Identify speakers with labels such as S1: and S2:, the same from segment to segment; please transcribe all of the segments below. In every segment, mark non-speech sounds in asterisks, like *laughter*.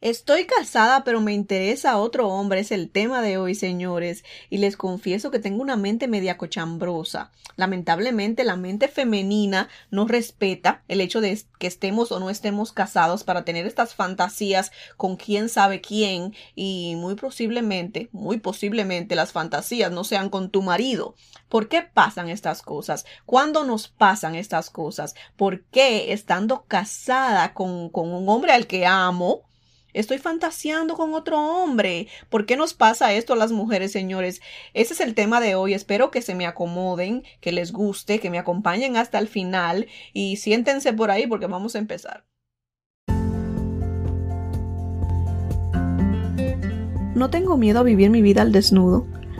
S1: Estoy casada, pero me interesa otro hombre, es el tema de hoy, señores, y les confieso que tengo una mente media cochambrosa. Lamentablemente, la mente femenina no respeta el hecho de que estemos o no estemos casados para tener estas fantasías con quién sabe quién, y muy posiblemente, muy posiblemente las fantasías no sean con tu marido. ¿Por qué pasan estas cosas? ¿Cuándo nos pasan estas cosas? ¿Por qué estando casada con, con un hombre al que amo, Estoy fantaseando con otro hombre. ¿Por qué nos pasa esto a las mujeres, señores? Ese es el tema de hoy. Espero que se me acomoden, que les guste, que me acompañen hasta el final y siéntense por ahí porque vamos a empezar. No tengo miedo a vivir mi vida al desnudo,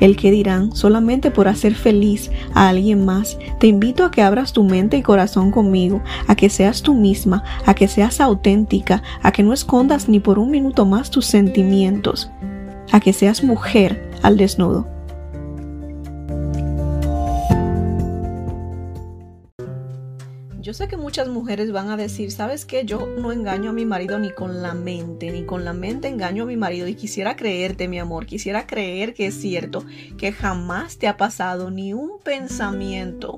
S1: el que dirán solamente por hacer feliz a alguien más. Te invito a que abras tu mente y corazón conmigo, a que seas tú misma, a que seas auténtica, a que no escondas ni por un minuto más tus sentimientos, a que seas mujer al desnudo. Yo sé que muchas mujeres van a decir, ¿sabes qué? Yo no engaño a mi marido ni con la mente, ni con la mente engaño a mi marido. Y quisiera creerte, mi amor, quisiera creer que es cierto, que jamás te ha pasado ni un pensamiento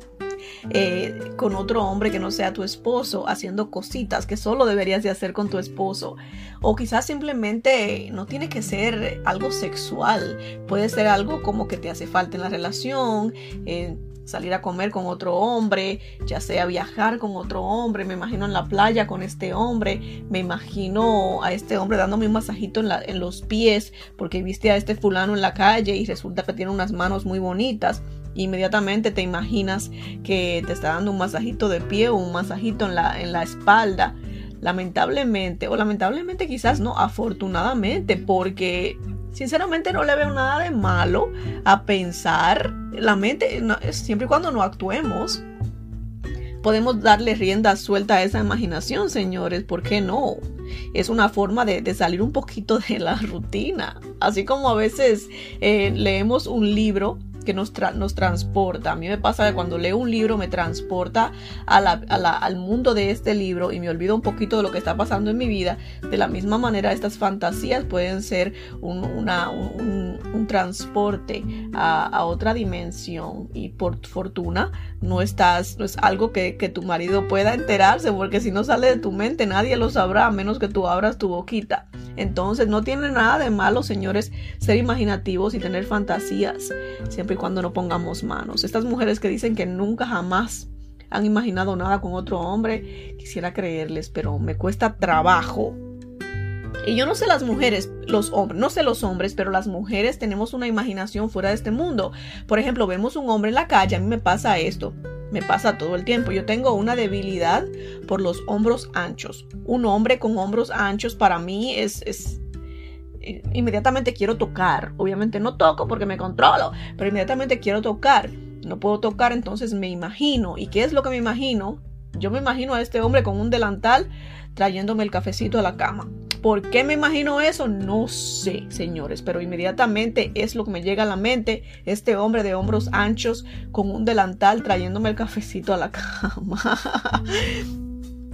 S1: eh, con otro hombre que no sea tu esposo, haciendo cositas que solo deberías de hacer con tu esposo. O quizás simplemente no tiene que ser algo sexual, puede ser algo como que te hace falta en la relación. Eh, salir a comer con otro hombre, ya sea viajar con otro hombre, me imagino en la playa con este hombre, me imagino a este hombre dándome un masajito en, en los pies porque viste a este fulano en la calle y resulta que tiene unas manos muy bonitas. Inmediatamente te imaginas que te está dando un masajito de pie o un masajito en la, en la espalda. Lamentablemente, o lamentablemente quizás no, afortunadamente, porque Sinceramente no le veo nada de malo a pensar. La mente, siempre y cuando no actuemos, podemos darle rienda suelta a esa imaginación, señores. ¿Por qué no? Es una forma de, salir un poquito de la rutina. Así como a veces eh, leemos un libro que nos, nos transporta. A mí me pasa que cuando leo un libro me transporta al mundo de este libro y me olvido un poquito de lo que está pasando en mi vida. De la misma manera, estas fantasías pueden ser un, una, un, transporte a, otra dimensión y por fortuna no estás, no es algo que, que tu marido pueda enterarse porque si no sale de tu mente nadie lo sabrá a menos que tú abras tu boquita. Entonces no tiene nada de malo, señores, ser imaginativos y tener fantasías, siempre y cuando no pongamos manos. Estas mujeres que dicen que nunca jamás han imaginado nada con otro hombre, quisiera creerles, pero me cuesta trabajo. Y yo no sé las mujeres, los hombres, no sé los hombres, pero las mujeres tenemos una imaginación fuera de este mundo. Por ejemplo, vemos un hombre en la calle, a mí me pasa esto me pasa todo el tiempo. Yo tengo una debilidad por los hombros anchos. Un hombre con hombros anchos para mí es, es inmediatamente quiero tocar. Obviamente no toco porque me controlo, pero inmediatamente quiero tocar. No puedo tocar, entonces me imagino. ¿Y qué es lo que me imagino? Yo me imagino a este hombre con un delantal trayéndome el cafecito a la cama. ¿Por qué me imagino eso? No sé, señores, pero inmediatamente es lo que me llega a la mente, este hombre de hombros anchos con un delantal trayéndome el cafecito a la cama. *laughs*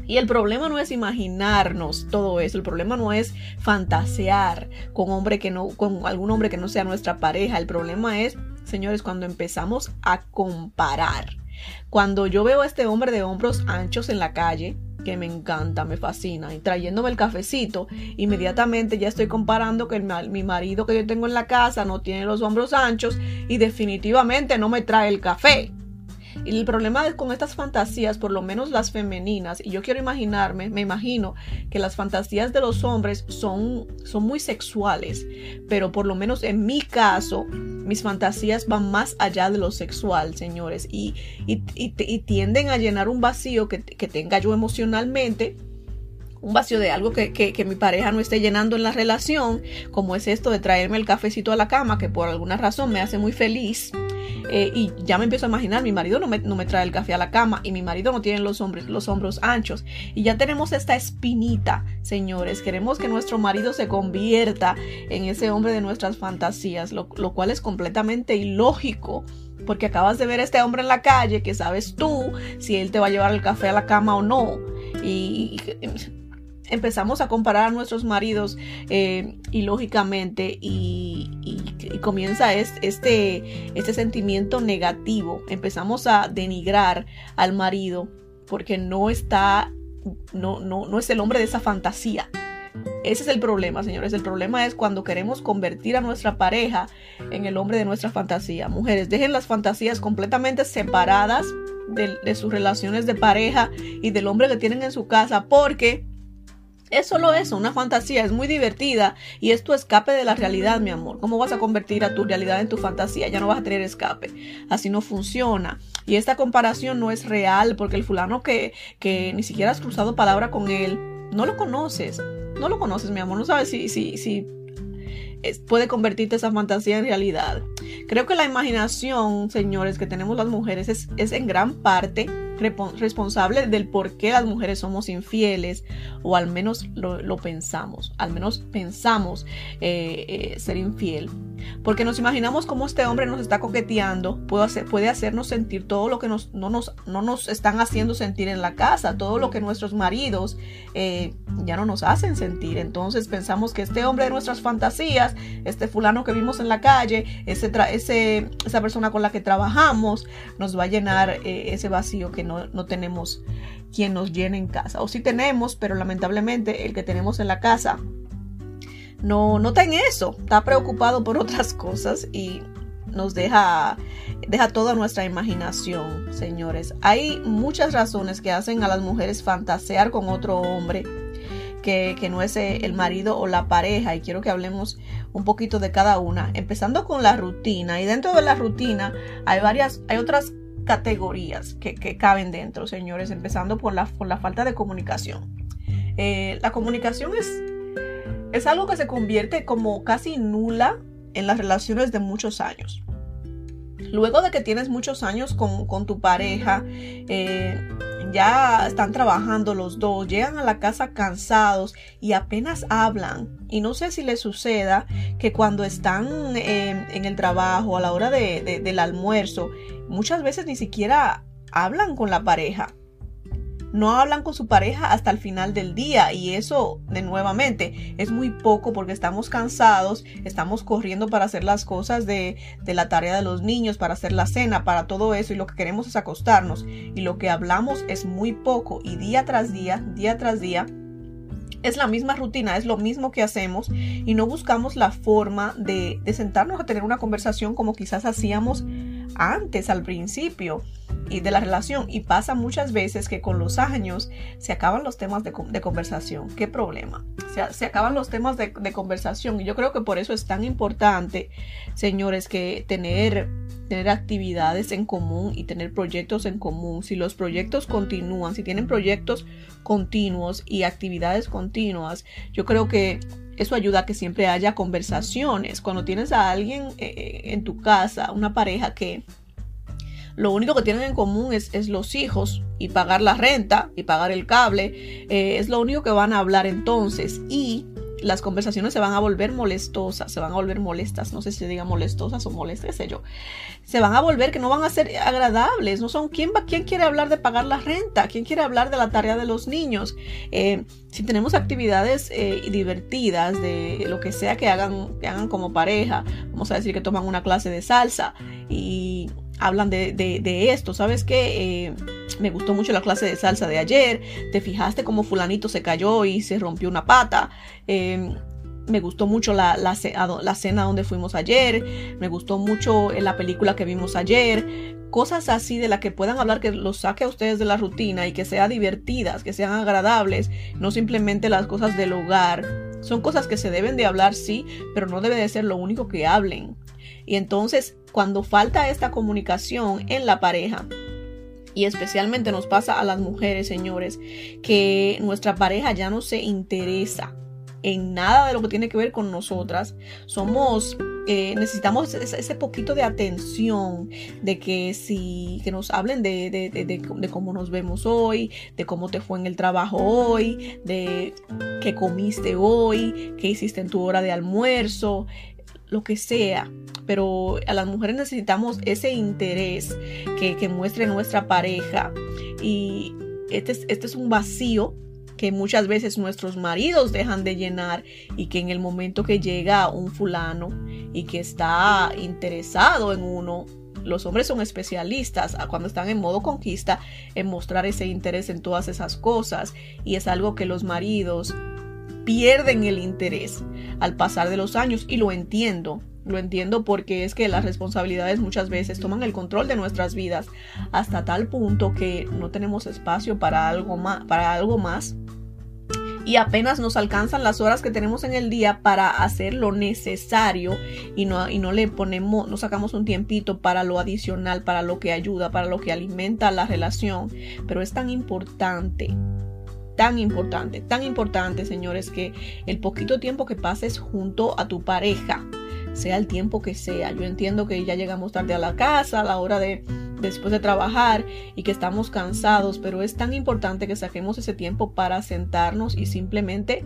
S1: Y el problema no es imaginarnos todo eso, el problema no es fantasear con hombre que no con algún hombre que no sea nuestra pareja, el problema es, señores, cuando empezamos a comparar. Cuando yo veo a este hombre de hombros anchos en la calle, que me encanta, me fascina. Y trayéndome el cafecito, inmediatamente ya estoy comparando que mi marido que yo tengo en la casa no tiene los hombros anchos y definitivamente no me trae el café. Y el problema es con estas fantasías, por lo menos las femeninas, y yo quiero imaginarme, me imagino que las fantasías de los hombres son, son muy sexuales, pero por lo menos en mi caso, mis fantasías van más allá de lo sexual, señores, y, tienden a llenar un vacío que, tenga yo emocionalmente un vacío de algo que, mi pareja no esté llenando en la relación, como es esto de traerme el cafecito a la cama, que por alguna razón me hace muy feliz. Eh, y ya me empiezo a imaginar, mi marido no me, no me, trae el café a la cama y mi marido no tiene los, hombros, los hombros anchos. Y ya tenemos esta espinita, señores. Queremos que nuestro marido se convierta en ese hombre de nuestras fantasías, lo, lo cual es completamente ilógico porque acabas de ver a este hombre en la calle que sabes tú si él te va a llevar el café a la cama o no. Y, empezamos a comparar a nuestros maridos eh, y, y, comienza este, este sentimiento negativo. Empezamos a denigrar al marido porque no está, no, no, no es el hombre de esa fantasía. Ese es el problema, señores. El problema es cuando queremos convertir a nuestra pareja en el hombre de nuestra fantasía. Mujeres, dejen las fantasías completamente separadas de, sus relaciones de pareja y del hombre que tienen en su casa porque es solo eso, una fantasía, es muy divertida y es tu escape de la realidad, mi amor. ¿Cómo vas a convertir a tu realidad en tu fantasía? Ya no vas a tener escape. Así no funciona. Y esta comparación no es real porque el fulano que, que ni siquiera has cruzado palabra con él, no lo conoces. No lo conoces, mi amor. No sabes si, si, si puede convertirte esa fantasía en realidad. Creo que la imaginación, señores, que tenemos las mujeres es, es en gran parte responsable del por qué las mujeres somos infieles, o al menos lo, pensamos, al menos pensamos eh, eh, ser infiel. Porque nos imaginamos cómo este hombre nos está coqueteando, puede, hacer, puede hacernos sentir todo lo que nos, no, nos, no nos están haciendo sentir en la casa, todo lo que nuestros maridos eh, ya no nos hacen sentir. Entonces pensamos que este hombre de nuestras fantasías, este fulano que vimos en la calle, ese, esa persona con la que trabajamos, nos va a llenar ese vacío que no, tenemos quien nos llene en casa. O si tenemos, pero lamentablemente el que tenemos en la casa no, no está en eso. Está preocupado por *laughs* otras cosas y nos deja, deja toda nuestra imaginación, señores. Hay muchas razones que hacen a las mujeres fantasear con otro hombre. Que, que, no es el marido o la pareja y quiero que hablemos un poquito de cada una empezando con la rutina y dentro de la rutina hay varias hay otras categorías que, caben dentro, señores, empezando por la, por la falta de comunicación. Eh, la comunicación es, es algo que se convierte como casi nula en las relaciones de muchos años. Luego de que tienes muchos años con, tu pareja, eh, ya están trabajando los dos, llegan a la casa cansados y apenas hablan. Y no sé si les suceda que cuando están eh, en el trabajo, a la hora del almuerzo, muchas veces ni siquiera hablan con la pareja no hablan con su pareja hasta el final del día y eso de nuevamente es muy poco porque estamos cansados, estamos corriendo para hacer las cosas de, de, la tarea de los niños, para hacer la cena, para todo eso y lo que queremos es acostarnos. Y lo que hablamos es muy poco y día tras día, día tras día es la misma rutina, es lo mismo que hacemos y no buscamos la forma de, de sentarnos a tener una conversación como quizás hacíamos antes al principio y de la relación. Y pasa muchas veces que con los años se acaban los temas de, conversación. ¿Qué problema? Se, acaban los temas de, conversación. Y yo creo que por eso es tan importante, señores, que tener, tener actividades en común y tener proyectos en común. Si los proyectos continúan, si tienen proyectos continuos y actividades continuas, yo creo que eso ayuda a que siempre haya conversaciones. Cuando tienes a alguien eh, en tu casa, una pareja que lo único que tienen en común es, los hijos y pagar la renta y pagar el cable. Eh, es lo único que van a hablar entonces. Y las conversaciones se van a volver molestosas, se van a volver molestas, no sé si se diga molestosas o molestas, sé yo. Se van a volver que no van a ser agradables, no son quién va, quién quiere hablar de pagar la renta, quién quiere hablar de la tarea de los niños. Eh, si tenemos actividades eh, divertidas de lo que sea que hagan, que hagan como pareja, vamos a decir que toman una clase de salsa y hablan de, esto. ¿Sabes qué? Eh, me gustó mucho la clase de salsa de ayer. ¿Te fijaste cómo fulanito se cayó y se rompió una pata? Eh, me gustó mucho la, la, cena donde fuimos ayer. Me gustó mucho eh, la película que vimos ayer. Cosas así de las que puedan hablar que los saque a ustedes de la rutina y que sean divertidas, que sean agradables, no simplemente las cosas del hogar. Son cosas que se deben de hablar, sí, pero no debe de ser lo único que hablen. Y entonces, cuando falta esta comunicación en la pareja, y especialmente nos pasa a las mujeres, señores, que nuestra pareja ya no se interesa en nada de lo que tiene que ver con nosotras. Somos, eh, necesitamos ese, poquito de atención, de que si, que nos hablen de, de, de, cómo nos vemos hoy, de cómo te fue en el trabajo hoy, de qué comiste hoy, qué hiciste en tu hora de almuerzo, lo que sea. Pero a las mujeres necesitamos ese interés que, que muestre nuestra pareja. Y este es, este es un vacío que muchas veces nuestros maridos dejan de llenar y que en el momento que llega un fulano y que está interesado en uno, los hombres son especialistas cuando están en modo conquista en mostrar ese interés en todas esas cosas y es algo que los maridos pierden el interés al pasar de los años y lo entiendo. Lo entiendo porque es que las responsabilidades muchas veces toman el control de nuestras vidas hasta tal punto que no tenemos espacio para algo más, para algo más y apenas nos alcanzan las horas que tenemos en el día para hacer lo necesario y no, y no le ponemos, no sacamos un tiempito para lo adicional, para lo que ayuda, para lo que alimenta la relación. Pero es tan importante tan importante, tan importante, señores, que el poquito tiempo que pases junto a tu pareja, sea el tiempo que sea. Yo entiendo que ya llegamos tarde a la casa, a la hora de después de trabajar y que estamos cansados, pero es tan importante que saquemos ese tiempo para sentarnos y simplemente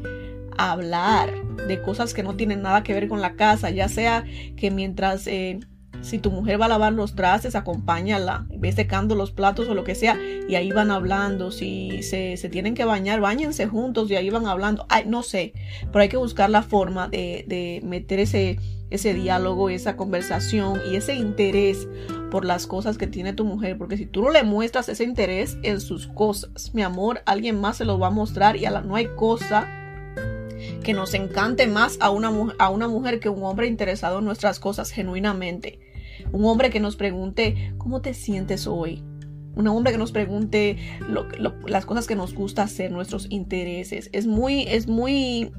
S1: hablar de cosas que no tienen nada que ver con la casa, ya sea que mientras eh, si tu mujer va a lavar los trastes, acompáñala, ve secando los platos o lo que sea, y ahí van hablando. Si se, tienen que bañar, bañense juntos y ahí van hablando. Ay, no sé, pero hay que buscar la forma de, de meter ese, ese diálogo, esa conversación y ese interés por las cosas que tiene tu mujer, porque si tú no le muestras ese interés en sus cosas, mi amor, alguien más se lo va a mostrar y a la, no hay cosa que nos encante más a una, a una mujer que un hombre interesado en nuestras cosas genuinamente. Un hombre que nos pregunte, ¿cómo te sientes hoy? Un hombre que nos pregunte las cosas que nos gusta hacer, nuestros intereses. Es muy, es muy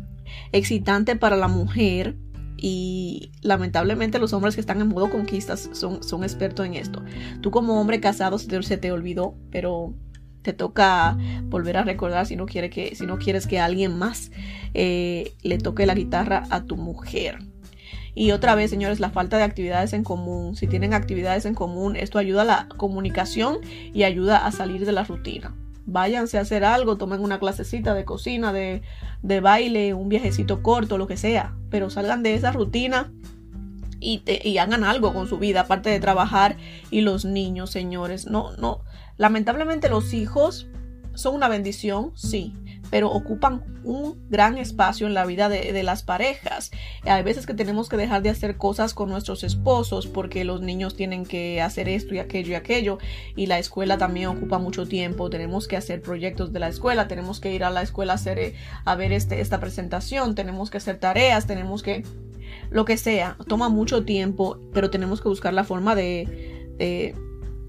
S1: excitante para la mujer y lamentablemente los hombres que están en modo conquistas son, son expertos en esto. Tú como hombre casado se te, olvidó, pero te toca volver a recordar si no, quiere que, si no quieres que alguien más eh, le toque la guitarra a tu mujer. Y otra vez, señores, la falta de actividades en común. Si tienen actividades en común, esto ayuda a la comunicación y ayuda a salir de la rutina. Váyanse a hacer algo, tomen una clasecita de cocina, de, de baile, un viajecito corto, lo que sea. Pero salgan de esa rutina y, y, hagan algo con su vida, aparte de trabajar y los niños, señores. No, no. Lamentablemente los hijos son una bendición, sí, pero ocupan un gran espacio en la vida de, las parejas. Hay veces que tenemos que dejar de hacer cosas con nuestros esposos porque los niños tienen que hacer esto y aquello y aquello y la escuela también ocupa mucho tiempo. Tenemos que hacer proyectos de la escuela, tenemos que ir a la escuela a, hacer, a ver este, esta presentación, tenemos que hacer tareas, tenemos que lo que sea. Toma mucho tiempo, pero tenemos que buscar la forma de, de,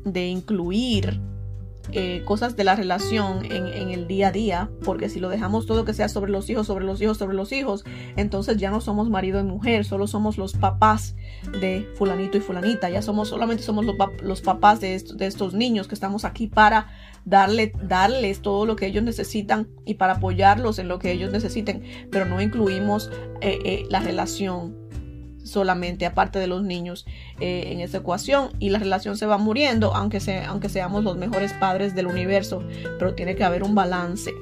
S1: de incluir eh, cosas de la relación en, el día a día, porque si lo dejamos todo que sea sobre los hijos, sobre los hijos, sobre los hijos, entonces ya no somos marido y mujer, solo somos los papás de fulanito y fulanita, ya somos solamente somos los, papás de, de estos niños que estamos aquí para darle, darles todo lo que ellos necesitan y para apoyarlos en lo que ellos necesiten, pero no incluimos eh, eh, la relación solamente, aparte de los niños, eh, en esa ecuación. Y la relación se va muriendo, aunque, aunque seamos los mejores padres del universo. Pero tiene que haber un balance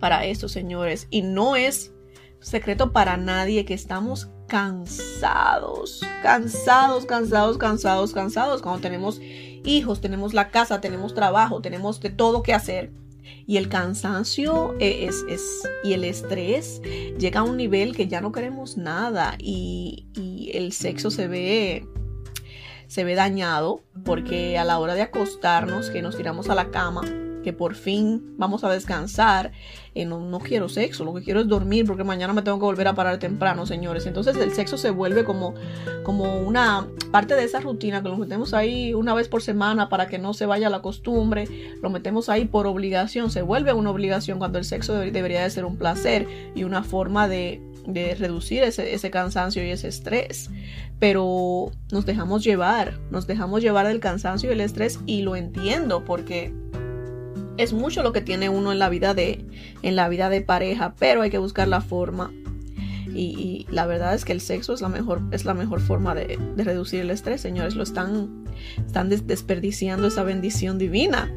S1: para eso, señores. Y no es secreto para nadie que estamos cansados, cansados, cansados, cansados, cansados. Cuando tenemos hijos, tenemos la casa, tenemos trabajo, tenemos de todo que hacer y el cansancio es, y el estrés llega a un nivel que ya no queremos nada y, y el sexo se ve se ve dañado porque a la hora de acostarnos que nos tiramos a la cama que por fin vamos a descansar. Eh, no, quiero sexo, lo que quiero es dormir porque mañana me tengo que volver a parar temprano, señores. Entonces el sexo se vuelve como, como una parte de esa rutina que lo metemos ahí una vez por semana para que no se vaya la costumbre. Lo metemos ahí por obligación, se vuelve una obligación cuando el sexo debería de ser un placer y una forma de, reducir ese, ese, cansancio y ese estrés. Pero nos dejamos llevar, nos dejamos llevar del cansancio y el estrés y lo entiendo porque es mucho lo que tiene uno en la vida de, en la vida de pareja, pero hay que buscar la forma. Y, la verdad es que el sexo es la mejor, es la mejor forma de, reducir el estrés, señores. Lo están, están desperdiciando esa bendición divina.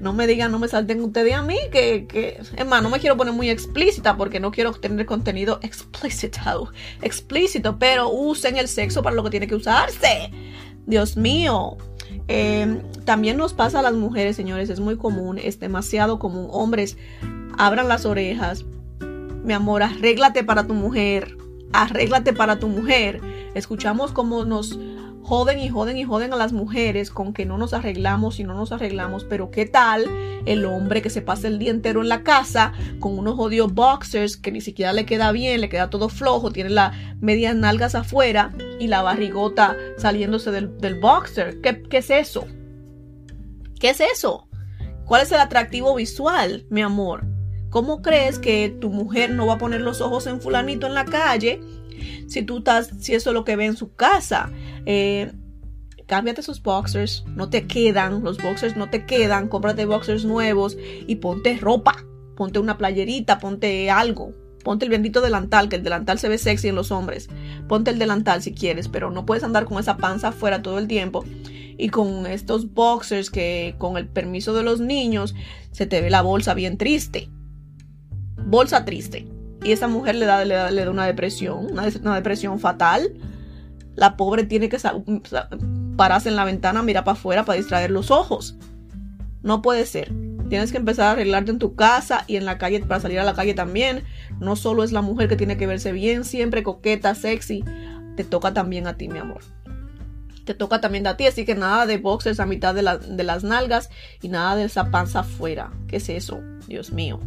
S1: No me digan, no me salten ustedes a mí, que, que, no me quiero poner muy explícita porque no quiero tener contenido explícito, explícito, pero usen el sexo para lo que tiene que usarse. Dios mío, Em, también nos pasa a las mujeres, señores, es muy común, es demasiado común. Hombres, abran las orejas. Mi amor, arréglate para tu mujer. Arréglate para tu mujer. Escuchamos cómo nos joden y joden y joden a las mujeres con que no nos arreglamos y no nos arreglamos, pero ¿qué tal el hombre que se pasa el día entero en la casa con unos odios boxers que ni siquiera le queda bien, le queda todo flojo, tiene las medias nalgas afuera y la barrigota saliéndose del, boxer? ¿Qué, ¿Qué es eso? ¿Qué es eso? ¿Cuál es el atractivo visual, mi amor? ¿Cómo crees que tu mujer no va a poner los ojos en fulanito en la calle si tú estás, si eso es lo que ve en su casa? Eh, cámbiate esos boxers, no te quedan, los boxers no te quedan, cómprate boxers nuevos y ponte ropa, ponte una playerita, ponte algo, ponte el bendito delantal, que el delantal se ve sexy en los hombres, ponte el delantal si quieres, pero no puedes andar con esa panza afuera todo el tiempo y con estos boxers que con el permiso de los niños se te ve la bolsa bien triste, bolsa triste. Y esa mujer le da, le da, una depresión, una depresión fatal la pobre tiene que pararse en la ventana, mirar para afuera para distraer los ojos. No puede ser. Tienes que empezar a arreglarte en tu casa y en la calle para salir a la calle también. No solo es la mujer que tiene que verse bien, siempre coqueta, sexy. Te toca también a ti, mi amor. Te toca también a ti, así que nada de boxers a mitad de, de las nalgas y nada de esa panza afuera. ¿Qué es eso? Dios mío.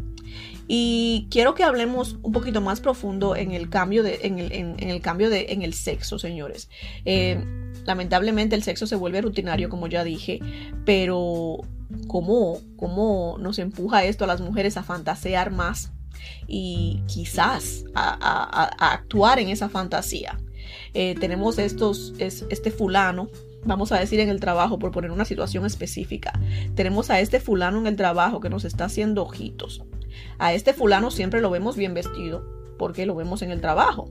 S1: Y quiero que hablemos un poquito más profundo en el cambio de, en el, cambio de, en el sexo, señores. Eh, lamentablemente el sexo se vuelve rutinario, como ya dije, pero ¿cómo, cómo nos empuja esto a las mujeres a fantasear más y quizás a, actuar en esa fantasía? Eh, tenemos estos, este fulano vamos a decir en el trabajo, por poner una situación específica, tenemos a este fulano en el trabajo que nos está haciendo ojitos. A este fulano siempre lo vemos bien vestido, porque lo vemos en el trabajo.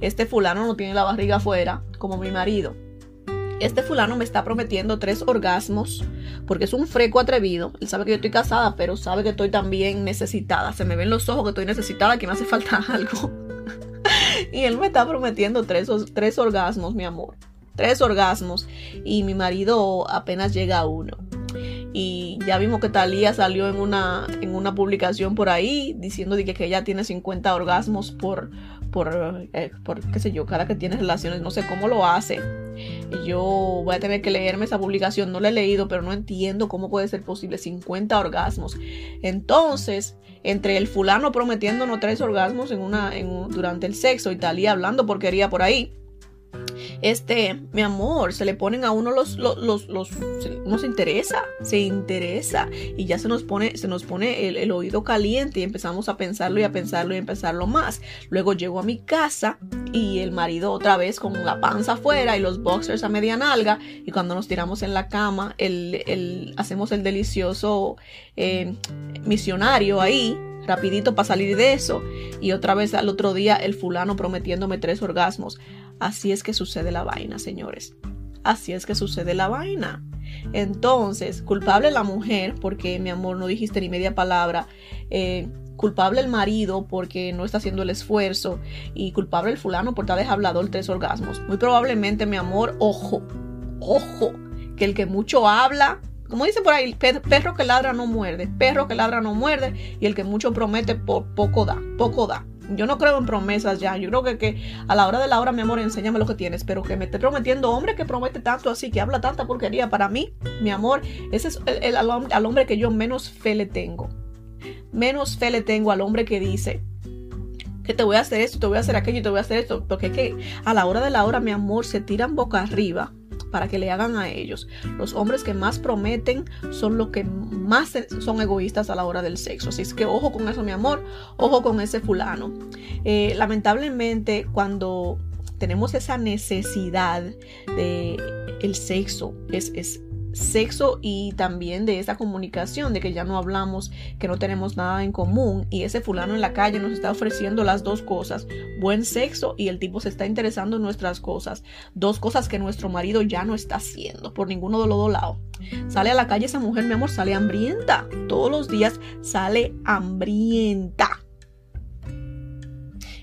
S1: Este fulano no tiene la barriga afuera, como mi marido. Este fulano me está prometiendo tres orgasmos, porque es un freco atrevido. Él sabe que yo estoy casada, pero sabe que estoy también necesitada. Se me ven los ojos que estoy necesitada, que me hace falta *laughs* algo. y él me está prometiendo tres, tres orgasmos, mi amor. Tres orgasmos. Y mi marido apenas llega a uno. Y ya vimos que Talía salió en una, en una publicación por ahí diciendo que ella tiene 50 orgasmos por, por, eh, por, qué sé yo, cada que tiene relaciones, no sé cómo lo hace. Y yo voy a tener que leerme esa publicación, no la he leído, pero no entiendo cómo puede ser posible 50 orgasmos. Entonces, entre el fulano prometiéndonos tres orgasmos en una, en, durante el sexo y Talía hablando porquería por ahí este, mi amor, se le ponen a uno los, los, los, uno se interesa, se interesa y ya se nos pone, se nos pone el, oído caliente y empezamos a pensarlo y a pensarlo y a pensarlo más. Luego llego a mi casa y el marido otra vez con la panza afuera y los boxers a media nalga y cuando nos tiramos en la cama, el, hacemos el delicioso eh, misionario ahí rapidito para salir de eso y otra vez al otro día el fulano prometiéndome tres orgasmos. Así es que sucede la vaina, señores. Así es que sucede la vaina. Entonces, culpable la mujer porque mi amor no dijiste ni media palabra. Eh, culpable el marido porque no está haciendo el esfuerzo. Y culpable el fulano por haber hablador tres orgasmos. Muy probablemente, mi amor, ojo, ojo, que el que mucho habla como dice por ahí, perro que ladra no muerde, perro que ladra no muerde y el que mucho promete poco da, poco da. Yo no creo en promesas ya. Yo creo que, a la hora de la hora, mi amor, enséñame lo que tienes. Pero que me esté prometiendo hombre que promete tanto así, que habla tanta porquería. Para mí, mi amor, ese es el, al, hombre que yo menos fe le tengo. Menos fe le tengo al hombre que dice que te voy a hacer esto, te voy a hacer aquello, te voy a hacer esto. Porque es que a la hora de la hora, mi amor, se tiran boca arriba para que le hagan a ellos. Los hombres que más prometen son los que más son egoístas a la hora del sexo. Así es que ojo con eso, mi amor, ojo con ese fulano. Eh, lamentablemente, cuando tenemos esa necesidad de el sexo, es, es sexo y también de esa comunicación, de que ya no hablamos, que no tenemos nada en común y ese fulano en la calle nos está ofreciendo las dos cosas, buen sexo y el tipo se está interesando en nuestras cosas, dos cosas que nuestro marido ya no está haciendo por ninguno de los dos lados. Sale a la calle esa mujer, mi amor, sale hambrienta, todos los días sale hambrienta.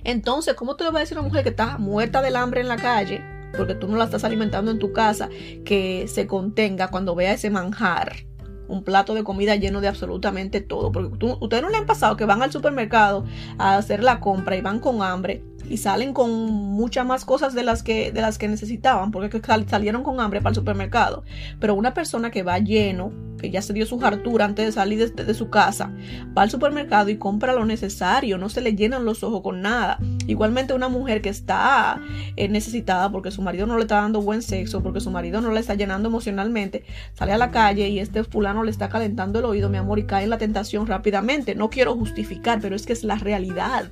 S1: Entonces, ¿cómo te le va a decir una mujer que está muerta del hambre en la calle? Porque tú no la estás alimentando en tu casa, que se contenga cuando vea ese manjar. Un plato de comida lleno de absolutamente todo. Porque ustedes no le han pasado que van al supermercado a hacer la compra y van con hambre y salen con muchas más cosas de las que, de las que necesitaban, porque salieron con hambre para el supermercado. Pero una persona que va lleno, que ya se dio su hartura antes de salir de, su casa, va al supermercado y compra lo necesario, no se le llenan los ojos con nada. Igualmente una mujer que está eh, necesitada porque su marido no le está dando buen sexo, porque su marido no le está llenando emocionalmente, sale a la calle y este fulano le está calentando el oído, mi amor, y cae en la tentación rápidamente. No quiero justificar, pero es que es la realidad.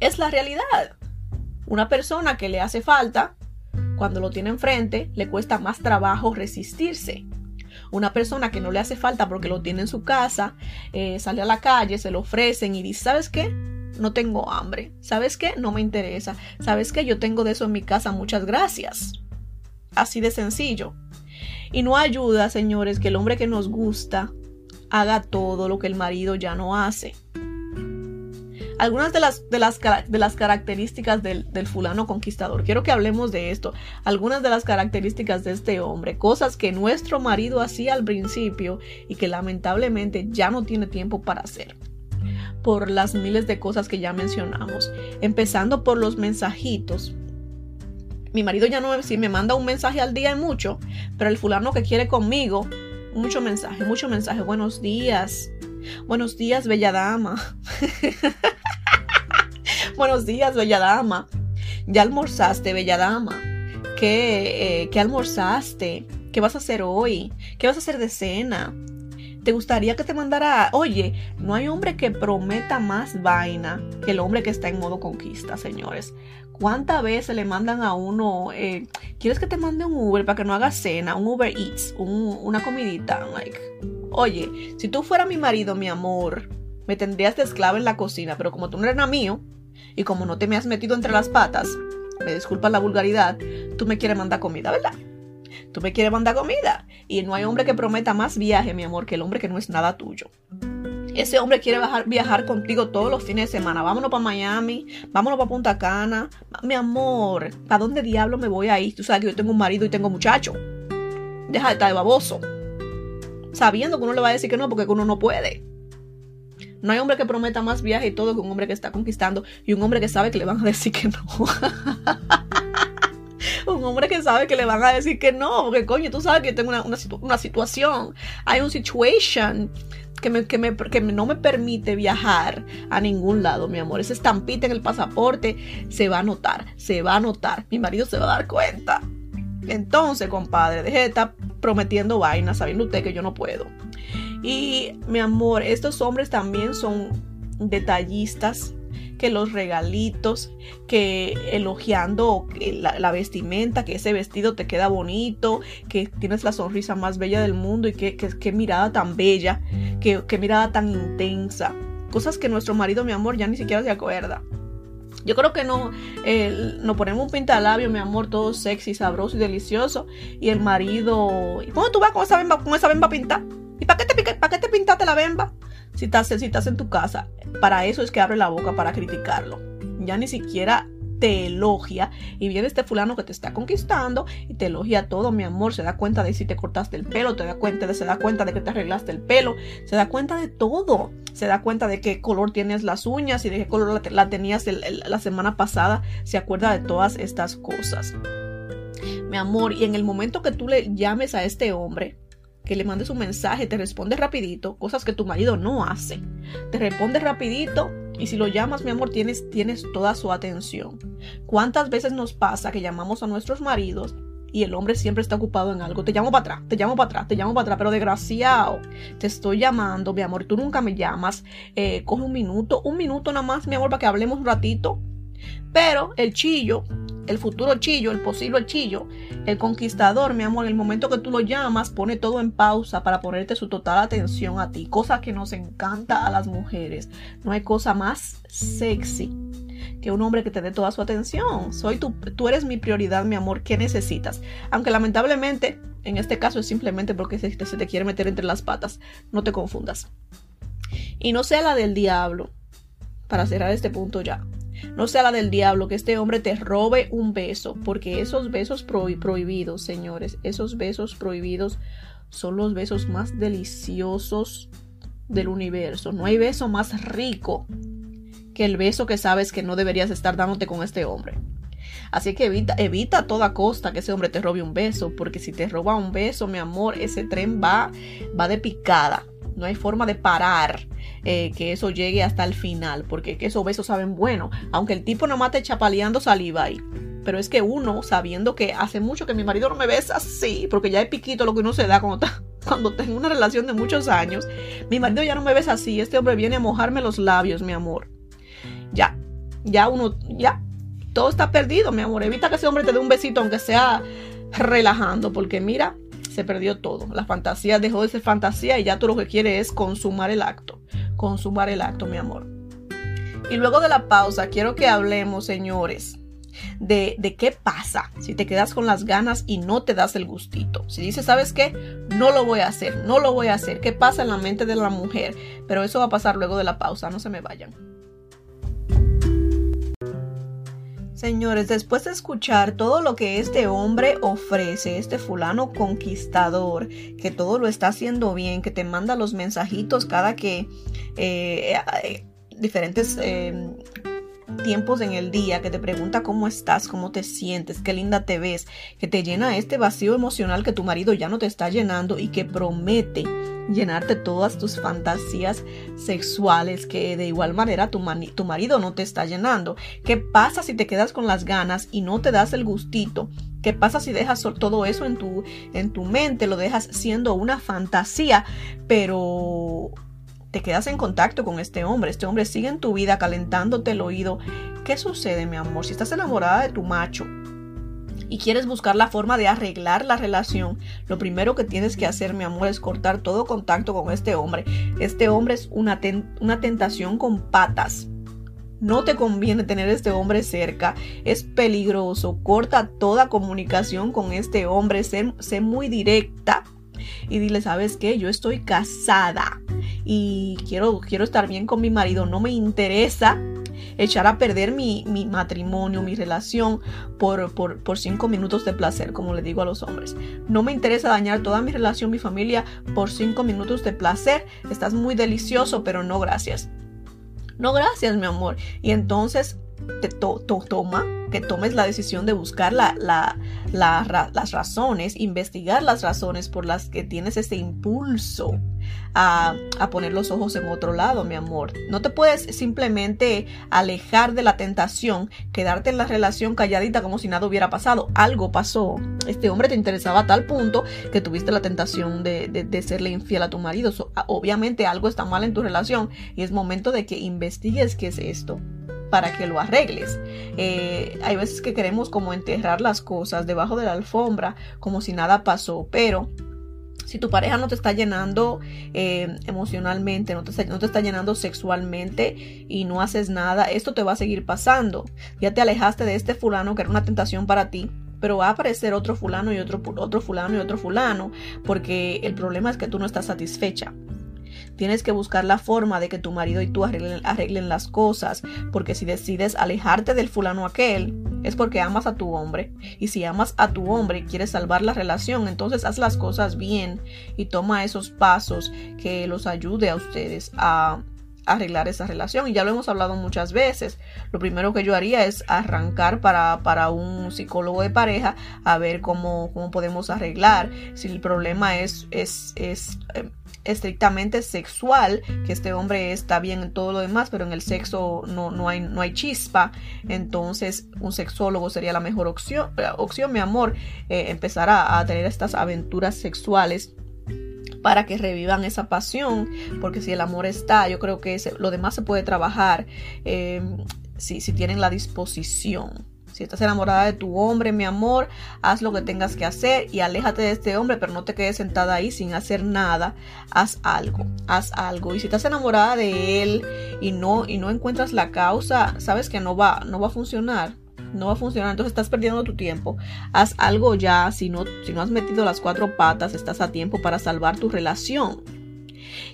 S1: Es la realidad. Una persona que le hace falta, cuando lo tiene enfrente, le cuesta más trabajo resistirse. Una persona que no le hace falta porque lo tiene en su casa, eh, sale a la calle, se lo ofrecen y dice, ¿sabes qué? No tengo hambre. ¿Sabes qué? No me interesa. ¿Sabes qué? Yo tengo de eso en mi casa. Muchas gracias. Así de sencillo. Y no ayuda, señores, que el hombre que nos gusta haga todo lo que el marido ya no hace. Algunas de las, de las, de las características del, del, fulano conquistador. Quiero que hablemos de esto. Algunas de las características de este hombre. Cosas que nuestro marido hacía al principio y que lamentablemente ya no tiene tiempo para hacer. Por las miles de cosas que ya mencionamos. Empezando por los mensajitos. Mi marido ya no si me manda un mensaje al día y mucho, pero el fulano que quiere conmigo, mucho mensaje, mucho mensaje. Buenos días. Buenos días, bella dama. Buenos días, bella dama. ¿Ya almorzaste, bella dama? ¿Qué, eh, ¿Qué almorzaste? ¿Qué vas a hacer hoy? ¿Qué vas a hacer de cena? ¿Te gustaría que te mandara? Oye, no hay hombre que prometa más vaina que el hombre que está en modo conquista, señores. ¿Cuántas veces le mandan a uno, eh, ¿quieres que te mande un Uber para que no haga cena? Un Uber Eats, una comidita. Like, oye, si tú fueras mi marido, mi amor, me tendrías de esclava en la cocina, pero como tú no eres mío, y como no te me has metido entre las patas, me disculpas la vulgaridad, tú me quieres mandar comida, ¿verdad? Tú me quieres mandar comida. Y no hay hombre que prometa más viaje, mi amor, que el hombre que no es nada tuyo. Ese hombre quiere viajar, viajar contigo todos los fines de semana. Vámonos para Miami, vámonos para Punta Cana. Mi amor, ¿para dónde diablo me voy a ir? Tú sabes que yo tengo un marido y tengo muchacho. Deja de estar de baboso. Sabiendo que uno le va a decir que no porque uno no puede. No hay hombre que prometa más viaje y todo que un hombre que está conquistando y un hombre que sabe que le van a *laughs* decir que no. un hombre que sabe que le van a decir que no, porque coño, tú sabes que tengo una, situación, hay un situation que, me, que, me, que no me permite viajar a ningún lado, mi amor. Ese estampita en el pasaporte se va a notar, se va a notar. Mi marido se va a dar cuenta. Entonces, compadre, deje de estar prometiendo vainas, sabiendo usted que yo no puedo. Y mi amor, estos hombres también son detallistas, que los regalitos, que elogiando la, vestimenta, que ese vestido te queda bonito, que tienes la sonrisa más bella del mundo y que, que, mirada tan bella, que, mirada tan intensa. Cosas que nuestro marido, mi amor, ya ni siquiera se acuerda. Yo creo que no, nos ponemos un pintalabio, mi amor, todo sexy, sabroso y delicioso. Y el marido, ¿y cómo tú vas con esa bemba, con esa bemba pintada? ¿Y para qué, te, qué te pintaste la bemba? Si estás, si estás en tu casa. Para eso es que abre la boca para criticarlo. Ya ni siquiera te elogia y viene este fulano que te está conquistando y te elogia todo, mi amor, se da cuenta de si te cortaste el pelo, te da cuenta de, se da cuenta de que te arreglaste el pelo, se da cuenta de todo, se da cuenta de qué color tienes las uñas y de qué color la, tenías la semana pasada, se acuerda de todas estas cosas. Mi amor, y en el momento que tú le llames a este hombre, que le mandes un mensaje, te responde rapidito, cosas que tu marido no hace. Te responde rapidito y si lo llamas, mi amor, tienes, tienes toda su atención. ¿Cuántas veces nos pasa que llamamos a nuestros maridos y el hombre siempre está ocupado en algo? Te llamo para atrás, te llamo para atrás, te llamo para atrás, pero desgraciado, te estoy llamando, mi amor, tú nunca me llamas. Eh, coge un minuto, un minuto nada más, mi amor, para que hablemos un ratito. Pero el chillo, el futuro chillo, el posible chillo, el conquistador, mi amor, el momento que tú lo llamas, pone todo en pausa para ponerte su total atención a ti, cosa que nos encanta a las mujeres. No hay cosa más sexy que un hombre que te dé toda su atención. Soy tú, eres mi prioridad, mi amor. ¿Qué necesitas? Aunque lamentablemente, en este caso es simplemente porque se, se te quiere meter entre las patas. No te confundas. Y no sea la del diablo, para cerrar este punto ya. No sea la del diablo que este hombre te robe un beso, porque esos besos prohibidos, señores, esos besos prohibidos son los besos más deliciosos del universo. No hay beso más rico que el beso que sabes que no deberías estar dándote con este hombre. Así que evita, evita a toda costa que ese hombre te robe un beso, porque si te roba un beso, mi amor, ese tren va, va de picada. No hay forma de parar eh, que eso llegue hasta el final, porque esos besos saben bueno, aunque el tipo no mate chapaleando saliva ahí. Pero es que uno, sabiendo que hace mucho que mi marido no me besa así, porque ya es piquito lo que uno se da cuando está, *laughs* cuando tengo una relación de muchos años, mi marido ya no me besa así, este hombre viene a mojarme los labios, mi amor. Ya, ya uno, ya, todo está perdido, mi amor. Evita que ese hombre te dé un besito, aunque sea relajando, porque mira, se perdió todo. La fantasía dejó de ser fantasía y ya tú lo que quieres es consumar el acto. Consumar el acto, mi amor. Y luego de la pausa, quiero que hablemos, señores, de, de, qué pasa si te quedas con las ganas y no te das el gustito. Si dices, ¿sabes qué? No lo voy a hacer, no lo voy a hacer. ¿Qué pasa en la mente de la mujer? Pero eso va a pasar luego de la pausa, no se me vayan. Señores, después de escuchar todo lo que este hombre ofrece, este fulano conquistador, que todo lo está haciendo bien, que te manda los mensajitos cada que eh, eh, diferentes eh, tiempos en el día, que te pregunta cómo estás, cómo te sientes, qué linda te ves, que te llena este vacío emocional que tu marido ya no te está llenando y que promete llenarte todas tus fantasías sexuales que de igual manera tu, marido no te está llenando. ¿Qué pasa si te quedas con las ganas y no te das el gustito? ¿Qué pasa si dejas todo eso en tu, en tu mente? Lo dejas siendo una fantasía, pero te quedas en contacto con este hombre, este hombre sigue en tu vida calentándote el oído. ¿Qué sucede, mi amor? Si estás enamorada de tu macho y quieres buscar la forma de arreglar la relación, lo primero que tienes que hacer, mi amor, es cortar todo contacto con este hombre. Este hombre es una, una tentación con patas. No te conviene tener este hombre cerca, es peligroso. Corta toda comunicación con este hombre, sé, sé muy directa y dile, ¿sabes qué? Yo estoy casada y quiero, quiero estar bien con mi marido. No me interesa echar a perder mi, matrimonio, mi relación por, por, por, cinco minutos de placer, como le digo a los hombres. No me interesa dañar toda mi relación, mi familia, por cinco minutos de placer. Estás muy delicioso, pero no gracias. No gracias, mi amor. Y entonces te toma, que tomes la decisión de buscar la, las razones, investigar las razones por las que tienes ese impulso a, poner los ojos en otro lado, mi amor. No te puedes simplemente alejar de la tentación, quedarte en la relación calladita como si nada hubiera pasado. Algo pasó. Este hombre te interesaba a tal punto que tuviste la tentación de, de, serle infiel a tu marido. obviamente algo está mal en tu relación y es momento de que investigues qué es esto para que lo arregles. Eh, hay veces que queremos como enterrar las cosas debajo de la alfombra como si nada pasó, pero si tu pareja no te está llenando eh, emocionalmente, no te, está, no te está llenando sexualmente y no haces nada, esto te va a seguir pasando. Ya te alejaste de este fulano que era una tentación para ti, pero va a aparecer otro fulano y otro, otro fulano y otro fulano, porque el problema es que tú no estás satisfecha. Tienes que buscar la forma de que tu marido y tú arreglen, las cosas, porque si decides alejarte del fulano aquel, es porque amas a tu hombre. Y si amas a tu hombre y quieres salvar la relación, entonces haz las cosas bien y toma esos pasos que los ayude a ustedes a arreglar esa relación. Y ya lo hemos hablado muchas veces. Lo primero que yo haría es arrancar para, para un psicólogo de pareja a ver cómo, cómo podemos arreglar. Si el problema es, es, es eh, estrictamente sexual, que este hombre está bien en todo lo demás, pero en el sexo no, no, hay, no hay chispa, entonces un sexólogo sería la mejor opción, opción mi amor, eh, empezar a, tener estas aventuras sexuales para que revivan esa pasión, porque si el amor está, yo creo que lo demás se puede trabajar. Eh, si, si tienen la disposición. Si estás enamorada de tu hombre, mi amor, haz lo que tengas que hacer y aléjate de este hombre, pero no te quedes sentada ahí sin hacer nada. Haz algo, haz algo. Y si estás enamorada de él y no, y no encuentras la causa, sabes que no va, no va a funcionar. No va a funcionar, entonces estás perdiendo tu tiempo. Haz algo ya, si no, si no has metido las cuatro patas, estás a tiempo para salvar tu relación.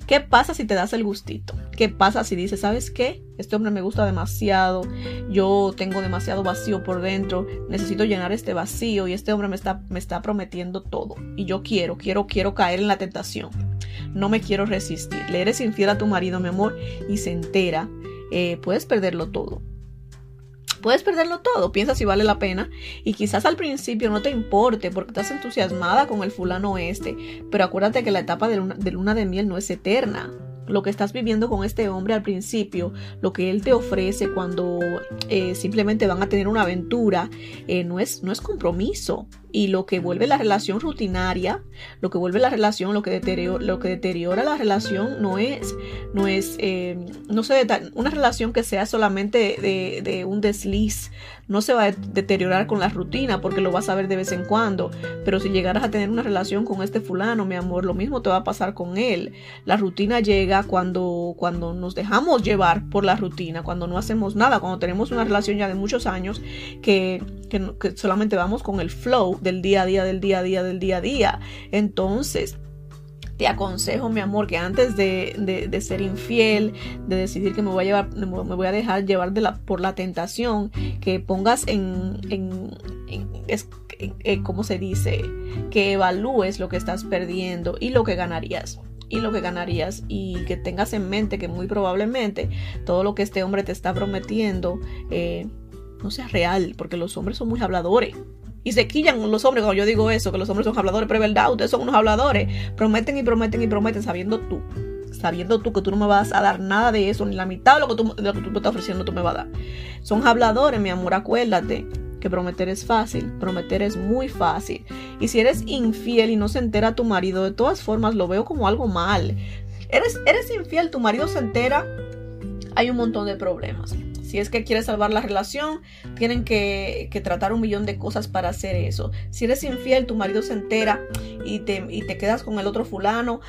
S1: ¿Qué pasa si te das el gustito? ¿Qué pasa si dices, ¿sabes qué? Este hombre me gusta demasiado, yo tengo demasiado vacío por dentro, necesito llenar este vacío y este hombre me está, me está prometiendo todo. Y yo quiero, quiero, quiero caer en la tentación. No me quiero resistir. Le eres infiel a tu marido, mi amor, y se entera. Eh, puedes perderlo todo puedes perderlo todo, piensa si vale la pena y quizás al principio no te importe porque estás entusiasmada con el fulano este, pero acuérdate que la etapa de luna de, miel no es eterna lo que estás viviendo con este hombre al principio, lo que él te ofrece cuando eh, simplemente van a tener una aventura, eh, no, es, no es compromiso. Y lo que vuelve la relación rutinaria, lo que vuelve la relación, lo que deteriora, lo que deteriora la relación no es, no es, eh, no se una relación que sea solamente de, de un desliz, no se va a deteriorar con la rutina porque lo vas a ver de vez en cuando. Pero si llegaras a tener una relación con este fulano, mi amor, lo mismo te va a pasar con él. La rutina llega cuando, cuando nos dejamos llevar por la rutina, cuando no hacemos nada, cuando tenemos una relación ya de muchos años que, que solamente vamos con el flow del día a día, del día a día, del día a día. Entonces, te aconsejo, mi amor, que antes de, ser infiel, de decidir que me voy a llevar, me voy a dejar llevar de la, por la tentación, que pongas en, en, eh, ¿cómo se dice? Que evalúes lo que estás perdiendo y lo que ganarías y lo que ganarías y que tengas en mente que muy probablemente todo lo que este hombre te está prometiendo eh, no sea real, porque los hombres son muy habladores. Y se quillan los hombres cuando yo digo eso, que los hombres son habladores, pero es verdad, ustedes son unos habladores. Prometen y prometen y prometen sabiendo tú, sabiendo tú que tú no me vas a dar nada de eso, ni la mitad de lo que tú, me estás ofreciendo tú me vas a dar. Son habladores, mi amor, acuérdate que prometer es fácil, prometer es muy fácil. Y si eres infiel y no se entera tu marido, de todas formas lo veo como algo mal. Eres, eres infiel, tu marido se entera, hay un montón de problemas. Si es que quieres salvar la relación, tienen que, tratar un millón de cosas para hacer eso. Si eres infiel, tu marido se entera y te, te quedas con el otro fulano,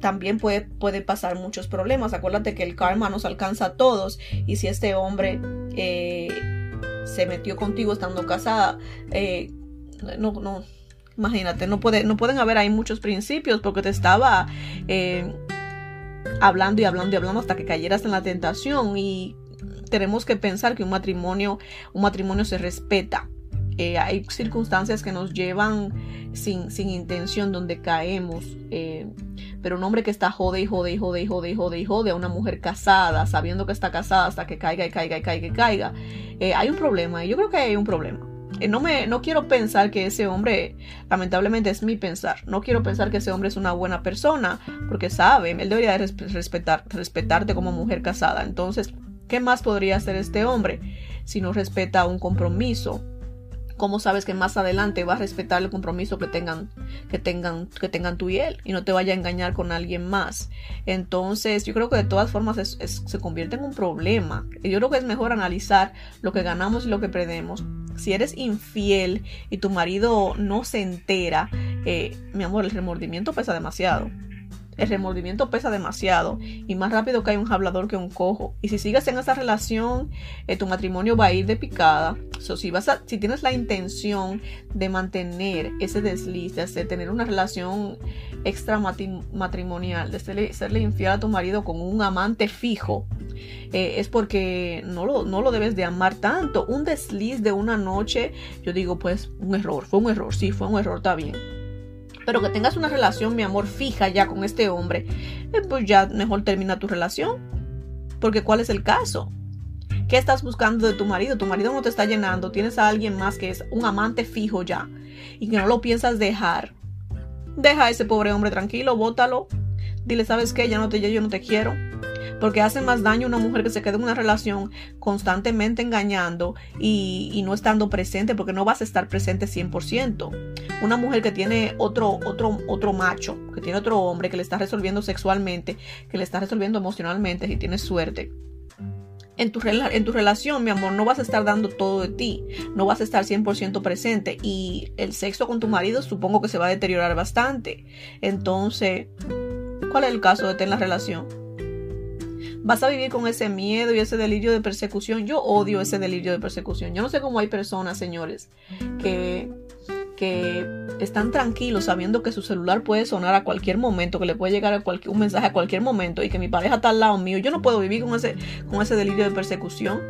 S1: también puede, puede, pasar muchos problemas. Acuérdate que el karma nos alcanza a todos y si este hombre eh, se metió contigo estando casada, eh, no, no, imagínate, no, puede, no pueden haber ahí muchos principios porque te estaba eh, hablando y hablando y hablando hasta que cayeras en la tentación y tenemos que pensar que un matrimonio, un matrimonio se respeta. Eh, hay circunstancias que nos llevan sin, sin intención donde caemos. Eh, pero un hombre que está jode y jode y jode y jode y jode y jode a una mujer casada, sabiendo que está casada hasta que caiga y caiga y caiga y caiga, eh, hay un problema. Y yo creo que hay un problema. no, me, no quiero pensar que ese hombre, lamentablemente es mi pensar, no quiero pensar que ese hombre es una buena persona, porque sabe, él debería respetar, respetarte como mujer casada. Entonces, ¿Qué más podría hacer este hombre si no respeta un compromiso? ¿Cómo sabes que más adelante va a respetar el compromiso que tengan, que tengan, que tengan tú y él y no te vaya a engañar con alguien más? Entonces, yo creo que de todas formas se convierte en un problema. Yo creo que es mejor analizar lo que ganamos y lo que perdemos. Si eres infiel y tu marido no se entera, eh, mi amor, el remordimiento pesa demasiado el remordimiento pesa demasiado y más rápido cae un hablador que un cojo. Y si sigues en esa relación, eh, tu matrimonio va a ir de picada. si, vas a, si tienes la intención de mantener ese desliz, de tener una relación extra matrimonial, de serle, infiel a tu marido con un amante fijo, eh, es porque no lo, no lo debes de amar tanto. Un desliz de una noche, yo digo, pues un error, fue un error, sí, fue un error, está bien pero que tengas una relación, mi amor, fija ya con este hombre, eh, pues ya mejor termina tu relación. Porque ¿cuál es el caso? ¿Qué estás buscando de tu marido? Tu marido no te está llenando, tienes a alguien más que es un amante fijo ya y que no lo piensas dejar. Deja a ese pobre hombre tranquilo, bótalo. Dile, ¿sabes qué? Ya no te, yo no te quiero porque hace más daño una mujer que se queda en una relación constantemente engañando y, no estando presente, porque no vas a estar presente 100%. Una mujer que tiene otro, otro, otro macho, que tiene otro hombre que le está resolviendo sexualmente, que le está resolviendo emocionalmente, si tiene suerte en tu, en tu relación, mi amor, no vas a estar dando todo de ti, no vas a estar 100% presente y el sexo con tu marido supongo que se va a deteriorar bastante. Entonces, ¿cuál es el caso de tener la relación? Vas a vivir con ese miedo y ese delirio de persecución. Yo odio ese delirio de persecución. Yo no sé cómo hay personas, señores, que que están tranquilos sabiendo que su celular puede sonar a cualquier momento, que le puede llegar a cualquier, un mensaje a cualquier momento y que mi pareja está al lado mío. Yo no puedo vivir con ese, con ese delirio de persecución.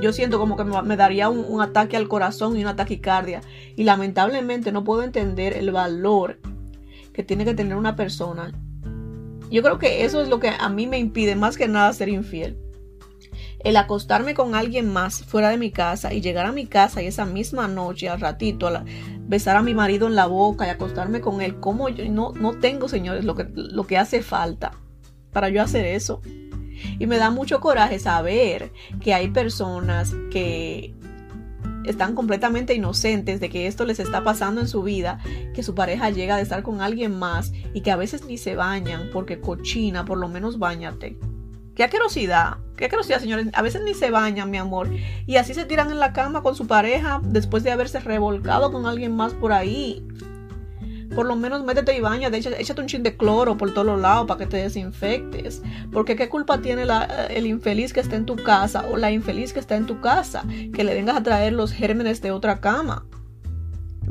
S1: Yo siento como que me, daría un, un, ataque al corazón y una taquicardia. Y lamentablemente no puedo entender el valor que tiene que tener una persona. Yo creo que eso es lo que a mí me impide más que nada ser infiel el acostarme con alguien más fuera de mi casa y llegar a mi casa y esa misma noche al ratito besar a mi marido en la boca y acostarme con él, como yo no, no tengo, señores, lo que, lo que hace falta para yo hacer eso. Y me da mucho coraje saber que hay personas que están completamente inocentes de que esto les está pasando en su vida, que su pareja llega a estar con alguien más y que a veces ni se bañan porque cochina, por lo menos bañate. Qué asquerosidad, qué asquerosidad, señores. A veces ni se bañan, mi amor. Y así se tiran en la cama con su pareja después de haberse revolcado con alguien más por ahí. Por lo menos métete y baña, échate un chin de cloro por todos los lados para que te desinfectes. Porque qué culpa tiene el infeliz que está en tu casa o la infeliz que está en tu casa que le vengas a traer los gérmenes de otra cama